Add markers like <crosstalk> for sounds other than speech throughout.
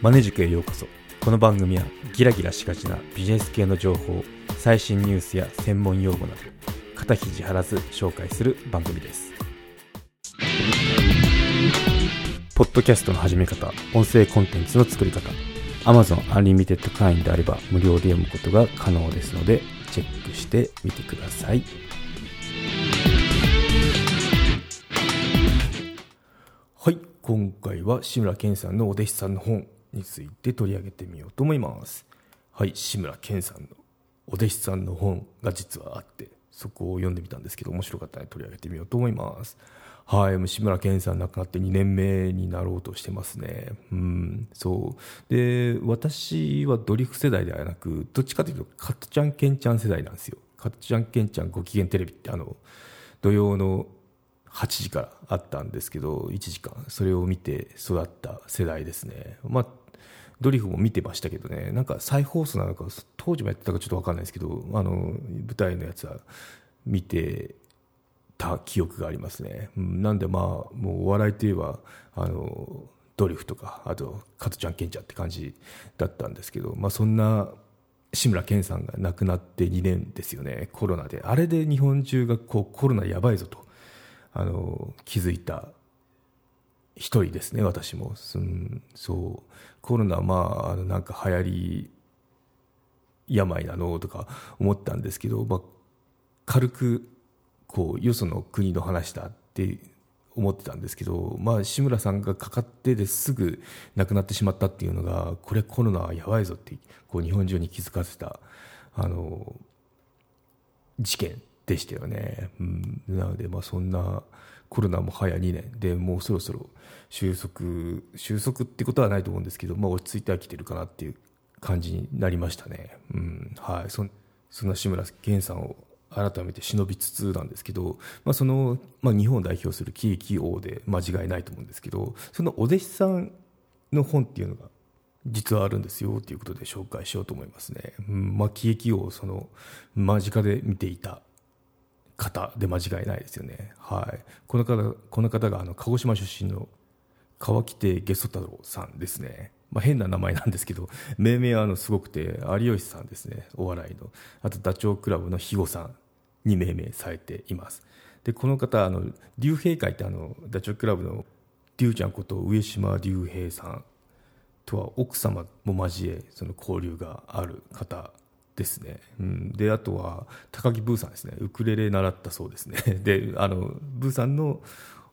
マネ塾へようこそ。この番組はギラギラしがちなビジネス系の情報最新ニュースや専門用語など肩肘張らず紹介する番組です。ポッドキャストの始め方音声コンテンツの作り方 Amazon Unlimited 会員であれば無料で読むことが可能ですのでチェックしてみてください。はい今回は志村けんさんのお弟子さんの本について取り上げてみようと思います。はい志村けんさんのお弟子さんの本が実はあってそこを読んでみたんですけど面白かったので取り上げてみようと思います。はい志村けんさん亡くなって2年目になろうとしてますね。うんそう。で私はドリフ世代ではなくどっちかというとカットちゃんけんちゃん世代なんですよ。カットちゃんけんちゃんご機嫌テレビってあの土曜の8時からあったんですけど1時間。それを見て育った世代ですね。まあドリフも見てましたけどね。なんか再放送なのか当時もやってたかちょっと分かんないですけどあの舞台のやつは見てた記憶がありますね、なんでまあもうお笑いといえばあのドリフとかあと加トちゃんケンちゃんって感じだったんですけど、まあ、そんな志村けんさんが亡くなって2年ですよね。コロナで。あれで日本中がこうコロナやばいぞとあの気づいた一人ですね私も、うん、そう。コロナまああのなんか流行り病なのとか思ったんですけど、まあ、軽くこうよその国の話だって思ってたんですけど、まあ、志村さんがかかってですぐ亡くなってしまったっていうのがこれコロナはやばいぞってこう日本中に気づかせたあの事件でしたよね、うん、なのでまあそんなコロナも早2年。でもうそろそろ収束収束ってことはないと思うんですけど、まあ、落ち着いてはきてるかなっていう感じになりましたね、うん。はい、そそんな志村けんさんを改めて忍びつつなんですけど、まあそのまあ、日本を代表する喜劇王で間違いないと思うんですけどそのお弟子さんの本っていうのが実はあるんですよということで紹介しようと思いますね。うん。まあ、喜劇王をその間近で見ていた方で間違いないですよね。はい、この方この方があの鹿児島出身の川北ゲソ太郎さんですね。まあ、変な名前なんですけど命名はあのすごくて有吉さんですねお笑いのあとダチョウ倶楽部の肥後さんに命名されていますでこの方あの竜兵会ってあのダチョウ倶楽部の竜ちゃんこと上島竜兵さんとは奥様も交えその交流がある方ですね、うん、であとは高木ブーさんですね。ウクレレ習ったそうですね。<laughs> であのブーさんの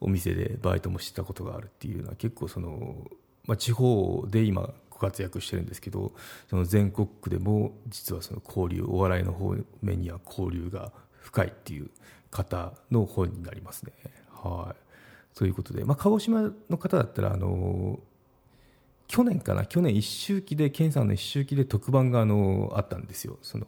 お店でバイトもしてたことがあるっていうのは結構その、まあ、地方で今ご活躍してるんですけどその全国区でも実はその交流お笑いの方面には交流が深いっていう方の本になりますね。はい、ということで、まあ、鹿児島の方だったらあの去年かな？去年一周期で健さんの一周期で特番があのあったんですよ。その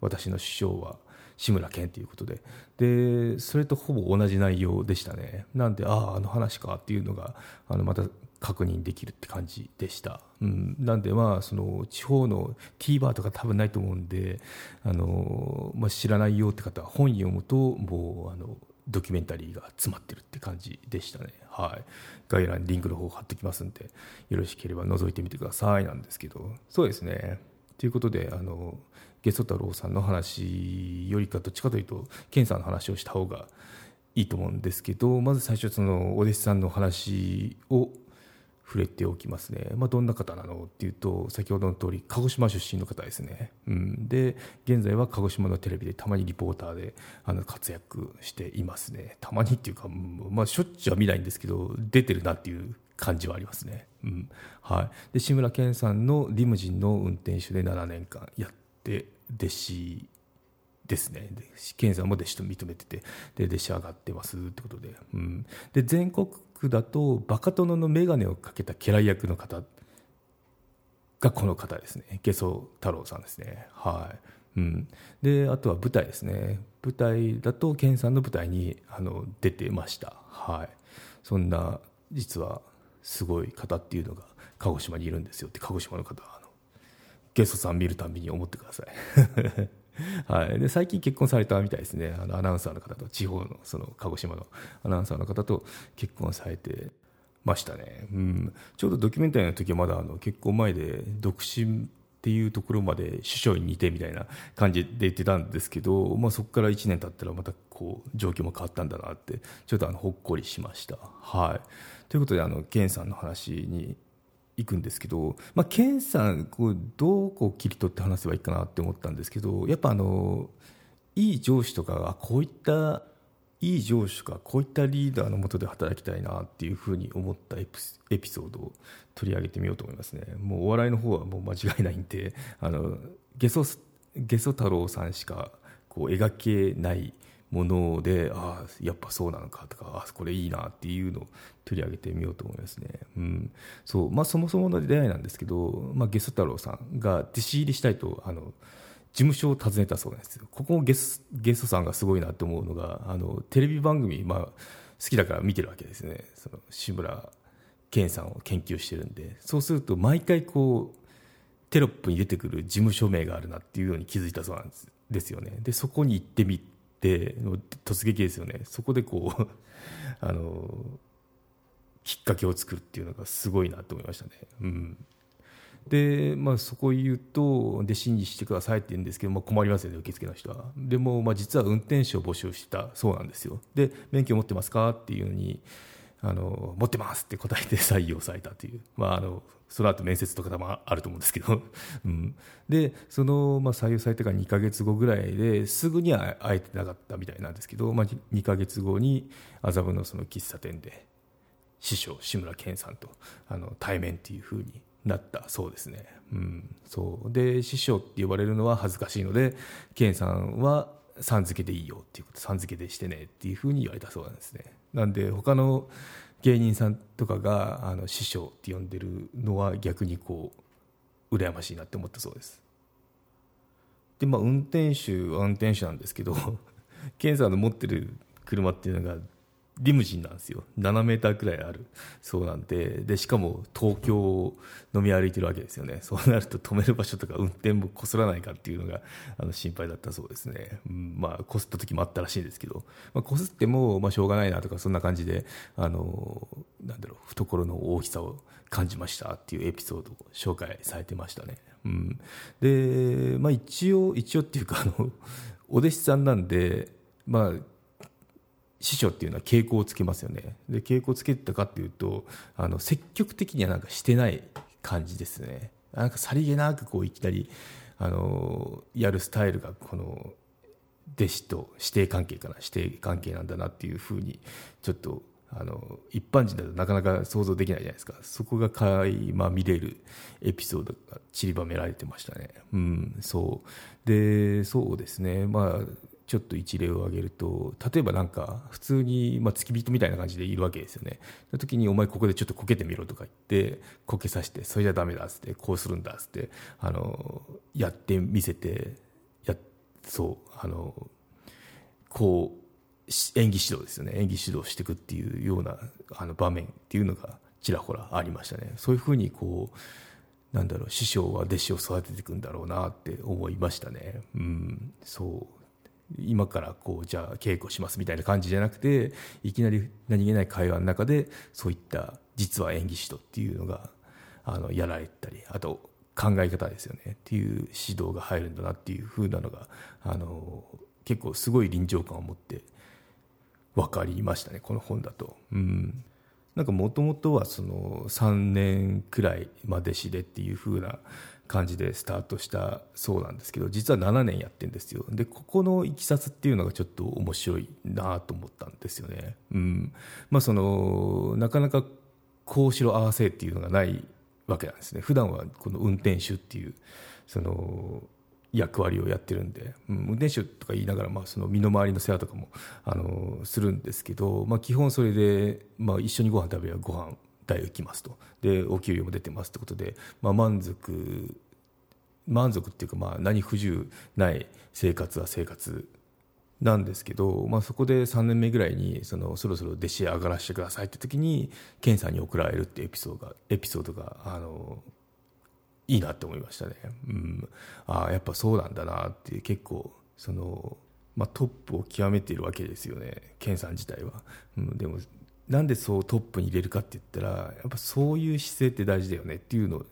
私の師匠は志村けんということで。でそれとほぼ同じ内容でしたね。なんであああの話かっていうのがあのまた確認できるって感じでした、うん、なんでまあその地方の TVer とか多分ないと思うんであの、まあ、知らないよって方は本読むともうあのドキュメンタリーが詰まってるって感じでしたね。はい。概要欄にリンクの方貼っておきますんで、よろしければ覗いてみてくださいなんですけど、そうですね。ということで、あの、ゲソ太郎さんの話よりかどっちかというと、ケンさんの話をした方がいいと思うんですけど、まず最初そのお弟子さんの話を触れておきますね、まあ、どんな方なのっていうと先ほどの通り鹿児島出身の方ですね、うん、で現在は鹿児島のテレビでたまにリポーターであの活躍していますね。たまにっていうか、まあ、しょっちゅうは見ないんですけど出てるなっていう感じはありますね、うん。はい、で志村けんさんのリムジンの運転手で7年間やって弟子ですね。健さんも弟子と認めててで弟子上がってますってことで,、うん、で全国だとバカ殿の眼鏡をかけた家来役の方がこの方ですね。下ソ太郎さんですね。はい。うん、であとは舞台ですね。舞台だと健さんの舞台にあの出てました。はい。そんな実はすごい方っていうのが鹿児島にいるんですよって鹿児島の方はあのゲストさん見るたびに思ってください。はい、で最近結婚されたみたいですね。あのアナウンサーの方と地方のその鹿児島のアナウンサーの方と結婚されてましたね、うん、ちょうどドキュメンタリーの時はまだあの結構前で独身っていうところまで首相に似てみたいな感じで言ってたんですけど、まあ、そこから1年経ったらまたこう状況も変わったんだなってちょっとあのほっこりしました。はい、ということであの健さんの話に行くんですけど、まあ、健さんこうどうこう切り取って話せばいいかなって思ったんですけどやっぱあのいい上司とかがこういったいい上司とかこういったリーダーのもとで働きたいなっていうふうに思ったエピソードを取り上げてみようと思いますね。もうお笑いの方はもう間違いないんであのゲソゲソ太郎さんしかこう描けないものでああやっぱそうなのかとかあこれいいなっていうのを取り上げてみようと思いますね、うん。そう。まあ、そもそもの出会いなんですけど、まあ、ゲソ太郎さんが弟子入りしたいとあの事務所を訪ねたそうなんですよ。ここもゲスゲストさんがすごいなと思うのがあのテレビ番組、まあ、好きだから見てるわけですね。その志村けんさんを研究してるんで。そうすると毎回こうテロップに出てくる事務所名があるなっていうように気づいたそうなんですですよね。でそこに行ってみで突撃ですよね。そこでこう <laughs> あのきっかけを作るっていうのがすごいなと思いましたね。うん。で、まあ、そこを言うと弟子にしてくださいって言うんですけど、まあ、困りますよね受付の人は。でも、まあ、実は運転手を募集したそうなんですよ。で免許持ってますかっていうのにあの持ってますって答えて採用されたという、まあ、あのその後面接とかもあると思うんですけど、<laughs> うん、でその、まあ、採用されてから2か月後ぐらいですぐには会えてなかったみたいなんですけど、まあ、2か月後に麻布のその喫茶店で師匠志村けんさんとあの対面っていうふうになったそうですね、うん、そう。で師匠って呼ばれるのは恥ずかしいので健さんはさん付けでいいよっていうことさん付けでしてねっていうふうに言われたそうなんですね。なんで他の芸人さんとかがあの師匠って呼んでるのは逆にこう羨ましいなって思ったそうです。でまあ運転手は運転手なんですけど健さんの持ってる車っていうのがリムジンなんですよ。7メーターくらいある。そうなんで。でしかも東京を飲み歩いてるわけですよね。そうなると止める場所とか運転もこすらないかっていうのがあの心配だったそうですね、うん、まあこすった時もあったらしいんですけど、まあ、こすってもまあしょうがないなとかそんな感じであのなんだろう懐の大きさを感じましたっていうエピソードを紹介されてましたね、うん、で、まあ、一応一応っていうかあのお弟子さんなんでまあ師匠っていうのは傾向をつけますよね。で傾向をつけてたかっていうとあの積極的にはなんかしてない感じですね。なんかさりげなくこういきなりあのやるスタイルがこの弟子と師弟関係かな。師弟関係なんだなっていうふうにちょっとあの一般人だとなかなか想像できないじゃないですか。そこが垣間見れるエピソードが散りばめられてましたね。うんそう。でそうですね。まあちょっと一例を挙げると例えばなんか普通に、まあ、付き人みたいな感じでいるわけですよね。の時に「お前ここでちょっとこけてみろ」とか言ってこけさせて「それじゃダメだ」っつって「こうするんだ」っつってあのやってみせてやそうあのこう演技指導ですよね。演技指導していくっていうようなあの場面っていうのがちらほらありましたね。そういうふうにこうなんだろう師匠は弟子を育てていくんだろうなって思いましたね。うんそう。今からこうじゃあ稽古しますみたいな感じじゃなくていきなり何気ない会話の中でそういった実は演技指導っていうのがあのやられたりあと考え方ですよねっていう指導が入るんだなっていう風なのがあの結構すごい臨場感を持って分かりましたねこの本だと。うんなんかもともとはその3年くらいまでしでっていう風な感じでスタートしたそうなんですけど実は7年やってるんですよ。でここのいきさつっていうのがちょっと面白いなと思ったんですよね。うん。まあそのなかなかこうしろ合わせっていうのがないわけなんですね。普段はこの運転手っていうその役割をやってるんで、うん、運転手とか言いながら、まあ、その身の回りの世話とかもあのするんですけど、まあ、基本それで、まあ、一緒にご飯食べればご飯代浮きますと。でお給料も出てますってことで、まあ、満足満足っていうか、まあ、何不自由ない生活は生活なんですけど、まあ、そこで3年目ぐらいにそのそろそろ弟子上がらせてくださいって時に健さんに送られるってエピソードがエピソードがあのいいなって思いましたね、うん、ああやっぱそうなんだなって結構その、まあ、トップを極めているわけですよね健さん自体は、うん、でもなんでそうトップに入れるかって言ったらやっぱそういう姿勢って大事だよねっていうのを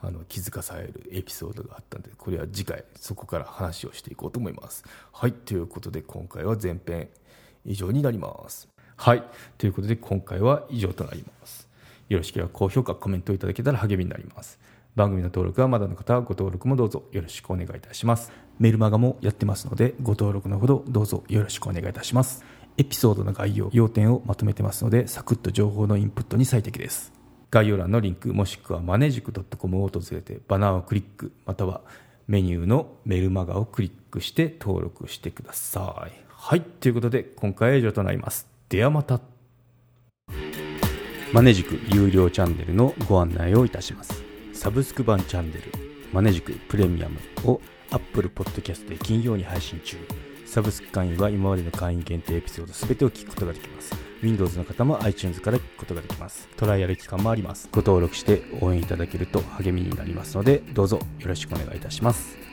あの気づかされるエピソードがあったんでこれは次回そこから話をしていこうと思います。はいということで今回は前編以上になります。はいということで今回は以上となります。よろしければ高評価コメントいただけたら励みになります。番組の登録はまだの方はご登録もどうぞよろしくお願いいたします。メルマガもやってますのでご登録のほどどうぞよろしくお願いいたします。エピソードの概要要点をまとめてますのでサクッと情報のインプットに最適です。概要欄のリンクもしくはマネジク .com を訪れてバナーをクリックまたはメニューのメルマガをクリックして登録してください。はいということで今回は以上となります。ではまた。マネジク有料チャンネルのご案内をいたします。サブスク版チャンネルマネジクプレミアムを Apple Podcast で金曜に配信中。サブスク会員は今までの会員限定エピソード全てを聞くことができます。Windows の方も iTunes から聞くことができます。トライアル期間もあります。ご登録して応援いただけると励みになりますのでどうぞよろしくお願いいたします。